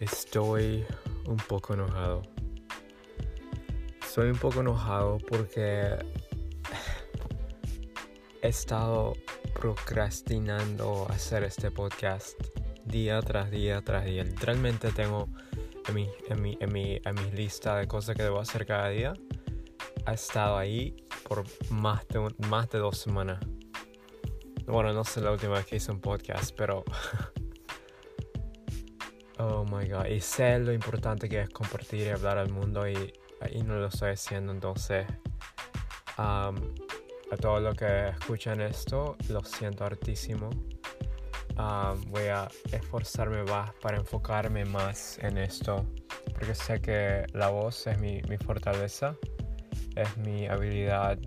Estoy un poco enojado. Estoy un poco enojado porque he estado procrastinando hacer este podcast día tras día tras día. Literalmente tengo en mi, en mi, en mi, en mi lista de cosas que debo hacer cada día. Ha estado ahí por más de, más de dos semanas. Bueno, no sé la última vez que hice un podcast, pero... oh my god. Y sé lo importante que es compartir y hablar al mundo y, y no lo estoy haciendo. Entonces, a todos los que escuchan esto, lo siento hartísimo. voy a esforzarme más para enfocarme más en esto. Porque sé que la voz es mi, mi fortaleza. Es mi habilidad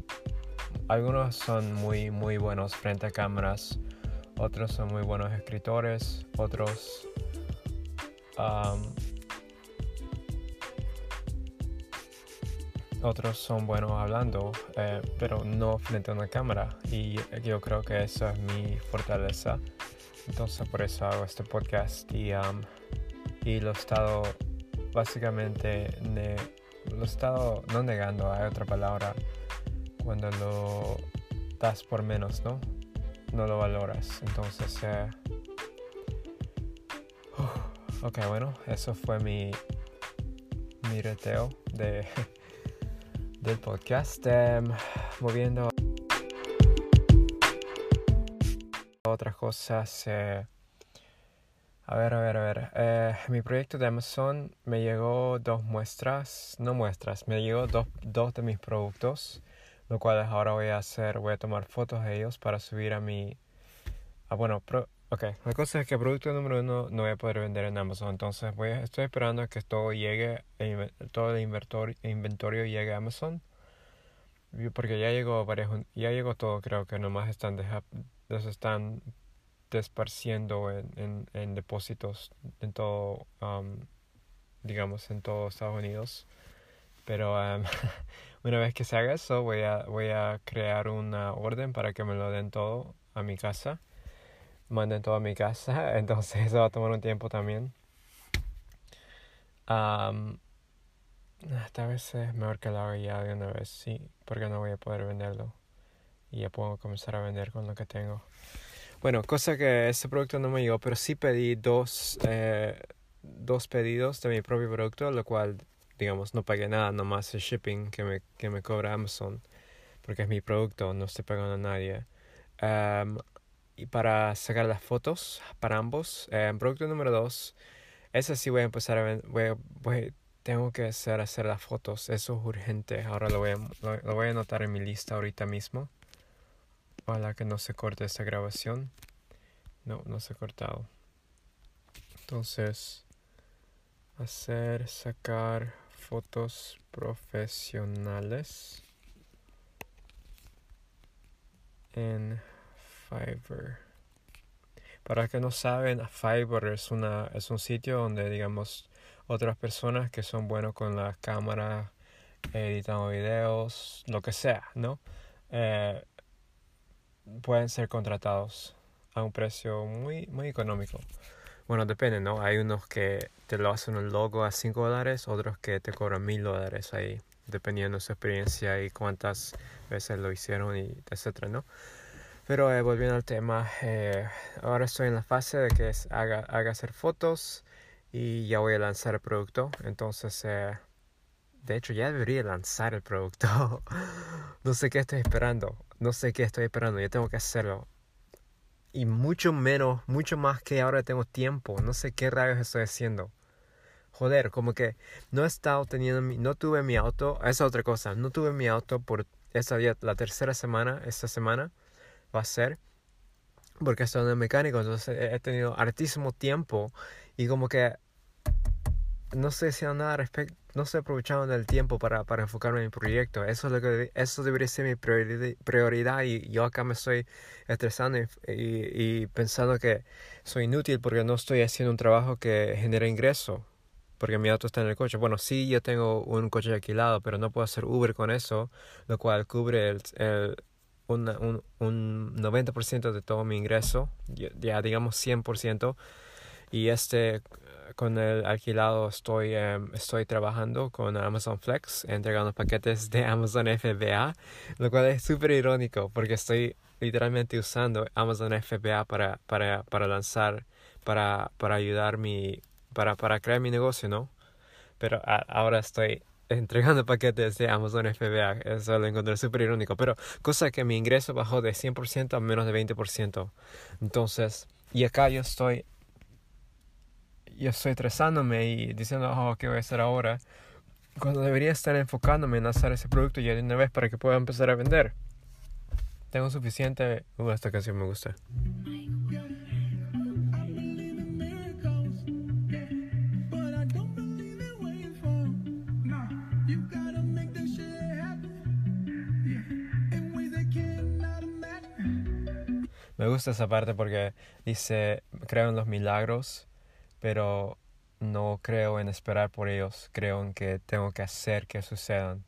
algunos son muy muy buenos frente a cámaras, otros son muy buenos escritores, otros otros son buenos hablando, eh, pero no frente a una cámara. Y yo creo que eso es mi fortaleza. Entonces por eso hago este podcast y, y lo he estado básicamente, lo he estado no negando, hay otra palabra cuando lo das por menos, ¿no? No lo valoras. Entonces, eh, ok, bueno, eso fue mi, mi reteo de, del podcast. Em, moviendo otras cosas. Eh, a ver, a ver, a ver. Eh, mi proyecto de Amazon me llegó dos muestras, no muestras, me llegó dos, dos de mis productos lo cual ahora voy a hacer, voy a tomar fotos de ellos para subir a mi, ah, bueno, ok, la cosa es que el producto número uno no voy a poder vender en Amazon, entonces voy estoy esperando a que todo llegue, todo el inventario llegue a Amazon, porque ya llegó varias, ya llegó todo, creo que nomás están los están desparciendo en, en, en, depósitos en todo, um, digamos, en todo Estados Unidos. Pero um, una vez que se haga eso, voy a, voy a crear una orden para que me lo den todo a mi casa. Manden todo a mi casa. Entonces eso va a tomar un tiempo también. Um, esta vez es mejor que lo haga ya de una vez, sí, porque no voy a poder venderlo. Y ya puedo comenzar a vender con lo que tengo. Bueno, cosa que este producto no me llegó, pero sí pedí dos, eh, dos pedidos de mi propio producto, lo cual digamos, no pagué nada, nomás el shipping que me, que me cobra Amazon, porque es mi producto, no estoy pagando a nadie. Y para sacar las fotos para ambos, um, producto número dos, ese sí voy a empezar a voy, voy, tengo que hacer, hacer las fotos, eso es urgente, ahora lo voy, a, lo, voy a anotar en mi lista ahorita mismo. Ojalá que no se corte esta grabación. No, no se ha cortado. Entonces, hacer, sacar fotos profesionales en Fiverr. Para que no saben, Fiverr es, una, es un sitio donde, digamos, otras personas que son buenos con la cámara, editando videos, lo que sea, ¿no? Eh, pueden ser contratados a un precio muy, muy económico. Bueno, depende, ¿no? Hay unos que te lo hacen un logo a 5 dólares, otros que te cobran 1000 dólares ahí, dependiendo de su experiencia y cuántas veces lo hicieron y etcétera, ¿no? Pero eh, volviendo al tema, eh, ahora estoy en la fase de que haga, haga hacer fotos y ya voy a lanzar el producto. Entonces, eh, de hecho, ya debería lanzar el producto. no sé qué estoy esperando. No sé qué estoy esperando. Ya tengo que hacerlo y mucho menos, mucho más que ahora tengo tiempo. No sé qué rayos estoy haciendo. Joder, como que no he estado teniendo, mi, no tuve mi auto, esa es otra cosa, no tuve mi auto por día, la tercera semana, esta semana va a ser, porque estoy en el mecánico, entonces he tenido hartísimo tiempo y como que no estoy haciendo nada respecto, no estoy aprovechando del tiempo para, para enfocarme en mi proyecto. Eso, es lo que, eso debería ser mi prioridad, y yo acá me estoy estresando y, y, pensando que soy inútil porque no estoy haciendo un trabajo que genera ingreso. Porque mi auto está en el coche. Bueno, sí, yo tengo un coche alquilado, pero no puedo hacer Uber con eso, lo cual cubre el, el un, un, un 90% de todo mi ingreso, ya, ya digamos 100%. Y este con el alquilado estoy, em, estoy trabajando con Amazon Flex, entregando paquetes de Amazon FBA, lo cual es súper irónico porque estoy literalmente usando Amazon FBA para, para, para lanzar, para, para ayudar mi, para, para crear mi negocio, ¿no? Pero ahora estoy entregando paquetes de Amazon FBA. Eso lo encontré súper irónico. Pero cosa que mi ingreso bajó de 100% a menos de 20%. Entonces, y acá yo estoy, yo estoy estresándome y diciendo, oh, ¿qué voy a hacer ahora? Cuando debería estar enfocándome en hacer ese producto ya de una vez para que pueda empezar a vender. Tengo suficiente. Uh, esta canción me gusta. Me gusta esa parte porque dice, creo en los milagros, pero no creo en esperar por ellos, creo en que tengo que hacer que sucedan.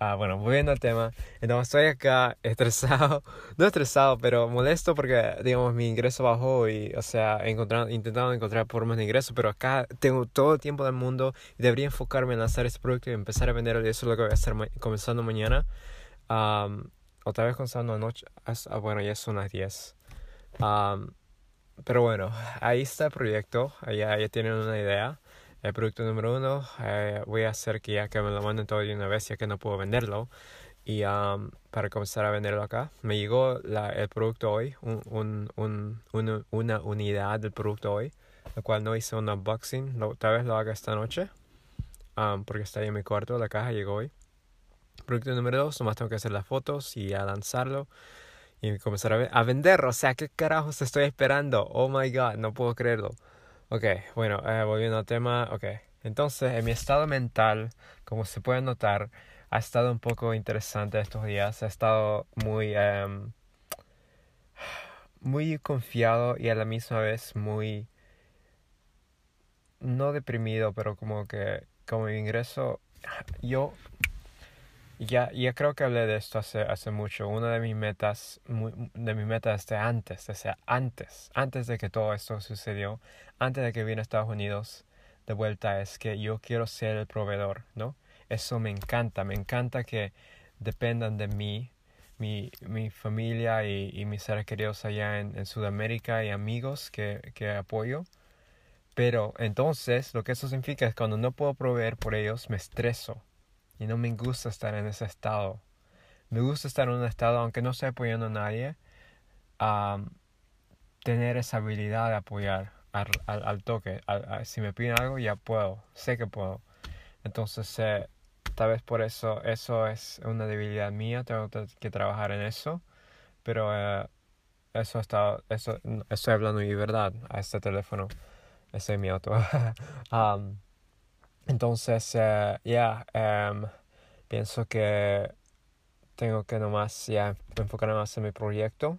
Ah, bueno, volviendo al tema, entonces estoy acá estresado, no estresado, pero molesto porque, digamos, mi ingreso bajó y, o sea, he intentado encontrar formas de ingreso, pero acá tengo todo el tiempo del mundo y debería enfocarme en lanzar este producto y empezar a venderlo y eso es lo que voy a estar comenzando mañana otra vez comenzando anoche, ah, bueno, ya son las 10. pero bueno, ahí está el proyecto, ya, ya tienen una idea. El producto número uno, eh, voy a hacer que ya que me lo manden todo de una vez, ya que no puedo venderlo. Y para comenzar a venderlo acá, me llegó la, el producto hoy, un, un, un, una unidad del producto hoy, lo cual no hice un unboxing, tal vez lo haga esta noche, porque está ahí en mi cuarto, la caja llegó hoy. Producto número dos, nomás tengo que hacer las fotos y a lanzarlo y comenzar a, a venderlo. O sea, ¿qué carajos estoy esperando? Oh my god, no puedo creerlo. Ok, bueno, eh, volviendo al tema. Ok, entonces en mi estado mental, como se puede notar, ha estado un poco interesante estos días. Ha estado muy, em, muy confiado y a la misma vez muy, no deprimido, pero como que, como mi ingreso, yo ya, ya creo que hablé de esto hace, hace mucho. Una de mis metas, de mis metas de antes, sea, antes, antes de que todo esto sucedió, antes de que vine a Estados Unidos de vuelta, es que yo quiero ser el proveedor, ¿no? Eso me encanta, me encanta que dependan de mí, mi, mi familia y, y mis seres queridos allá en, en Sudamérica y amigos que, que apoyo. Pero entonces lo que eso significa es cuando no puedo proveer por ellos, me estreso y no me gusta estar en ese estado. Me gusta estar en un estado, aunque no esté apoyando a nadie, tener esa habilidad de apoyar al, toque. si me piden algo, ya puedo, sé que puedo. Entonces, tal vez por eso, eso es una debilidad mía, tengo que trabajar en eso. Pero eh, eso está, eso, estoy hablando de verdad a este teléfono. Ese es mi auto. Entonces, eh, ya, em, pienso que tengo que nomás ya enfocarme más en mi proyecto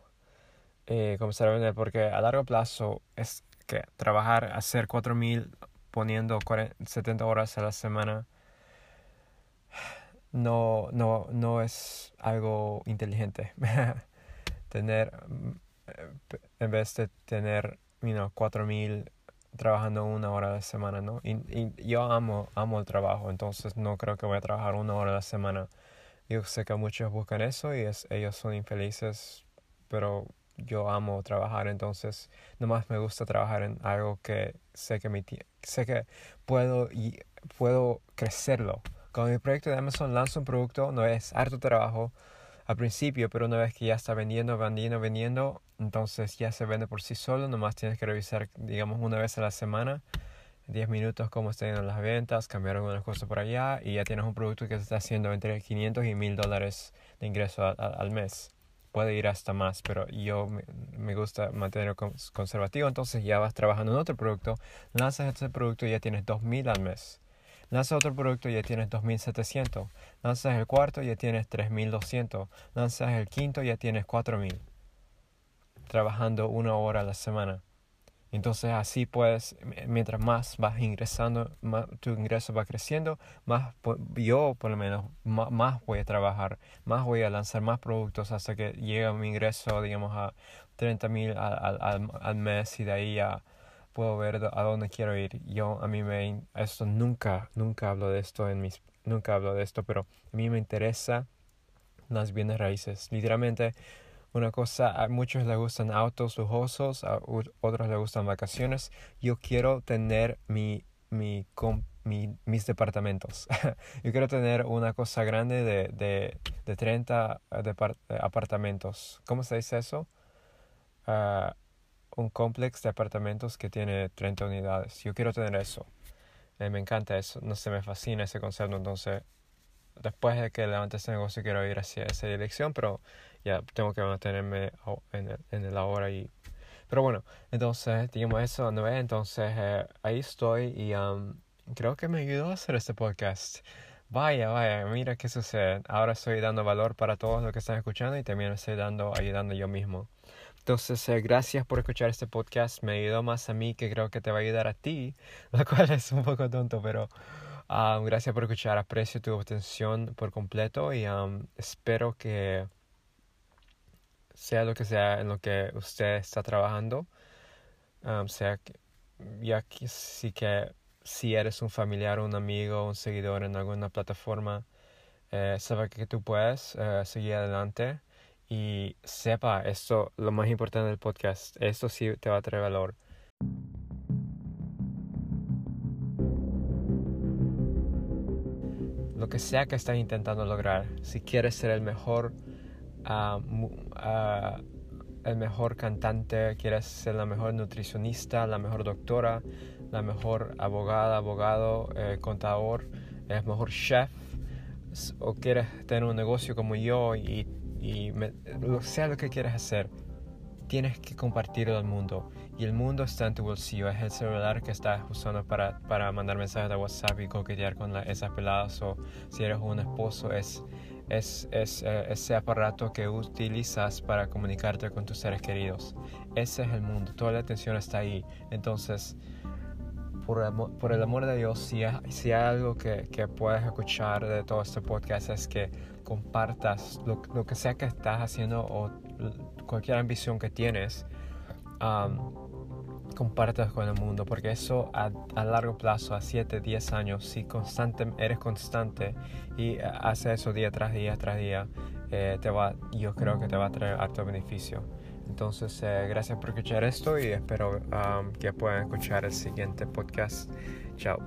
y comenzar a vender porque a largo plazo es que trabajar, hacer 4000 poniendo 70 horas a la semana no, no, no es algo inteligente. tener, en vez de tener, you know, 4000 trabajando una hora a la semana, ¿no? Y, yo amo, amo el trabajo, entonces no creo que voy a trabajar una hora a la semana. Yo sé que muchos buscan eso y es, ellos son infelices, pero yo amo trabajar, entonces nomás me gusta trabajar en algo que sé que, mi, sé que puedo, y puedo crecerlo. Con mi proyecto de Amazon lanzo un producto, no es harto trabajo, al principio, pero una vez que ya está vendiendo, vendiendo, vendiendo, entonces ya se vende por sí solo, nomás tienes que revisar, digamos, una vez a la semana, 10 minutos cómo están las ventas, cambiar algunas cosas por allá y ya tienes un producto que se está haciendo entre 500 y 1000 dólares de ingreso al mes. Puede ir hasta más, pero yo me, gusta mantenerlo conservativo, entonces ya vas trabajando en otro producto, lanzas este producto y ya tienes 2000 al mes Lanzas otro producto y ya tienes 2700. Lanzas el cuarto y ya tienes 3200. Lanzas el quinto y ya tienes 4000. Trabajando una hora a la semana. Entonces así puedes, mientras más vas ingresando, más, tu ingreso va creciendo, más yo por lo menos, más, voy a trabajar, más voy a lanzar más productos hasta que llegue mi ingreso, digamos, a 30 mil al, al, al, mes y de ahí a puedo ver a dónde quiero ir. Yo, a mí me, esto nunca, nunca hablo de esto en mis, nunca hablo de esto, pero a mí me interesa las bienes raíces. Literalmente, una cosa, a muchos les gustan autos lujosos, a otros les gustan vacaciones. Yo quiero tener mi, mi, mis departamentos. Yo quiero tener una cosa grande de, de, de 30 apartamentos. ¿Cómo se dice eso? Uh, un complex de apartamentos que tiene 30 unidades. Yo quiero tener eso. Eh, me encanta eso. No se me fascina ese concepto. Entonces, después de que levante ese negocio, quiero ir hacia esa dirección, pero ya tengo que mantenerme en el, en el ahora y pero bueno, entonces digamos eso, ¿no Entonces eh, ahí estoy y creo que me ayudó a hacer este podcast. Vaya, vaya, mira qué sucede. Ahora estoy dando valor para todos los que están escuchando y también estoy dando, ayudando yo mismo. Entonces, eh, gracias por escuchar este podcast. Me ayudó más a mí que creo que te va a ayudar a ti, lo cual es un poco tonto, pero um, gracias por escuchar. Aprecio tu atención por completo y um, espero que sea lo que sea en lo que usted está trabajando, um, sea que, ya que sí que si eres un familiar, un amigo, un seguidor en alguna plataforma, eh, sepa que tú puedes eh, seguir adelante y sepa esto, lo más importante del podcast, esto sí te va a traer valor. Lo que sea que estés intentando lograr, si quieres ser el mejor el mejor cantante, quieres ser la mejor nutricionista, la mejor doctora, la mejor abogada, abogado, eh, contador, el mejor chef, o quieres tener un negocio como yo y, y sea lo que quieres hacer, tienes que compartirlo al mundo. Y el mundo está en tu bolsillo, es el celular que estás usando para, para mandar mensajes de WhatsApp y coquetear con esas peladas, o si eres un esposo, es es, eh, ese aparato que utilizas para comunicarte con tus seres queridos. Ese es el mundo, toda la atención está ahí. Entonces, por, el amor de Dios, si, hay algo que, puedes escuchar de todo este podcast es que compartas lo, que sea que estás haciendo o cualquier ambición que tienes compartas con el mundo, porque eso a, a, largo plazo, a 7, 10 años, si constante, eres constante y haces eso día tras día tras día, eh, te va, yo creo que te va a traer harto beneficio. Entonces, eh, gracias por escuchar esto y espero ah, que puedan escuchar el siguiente podcast. Chao.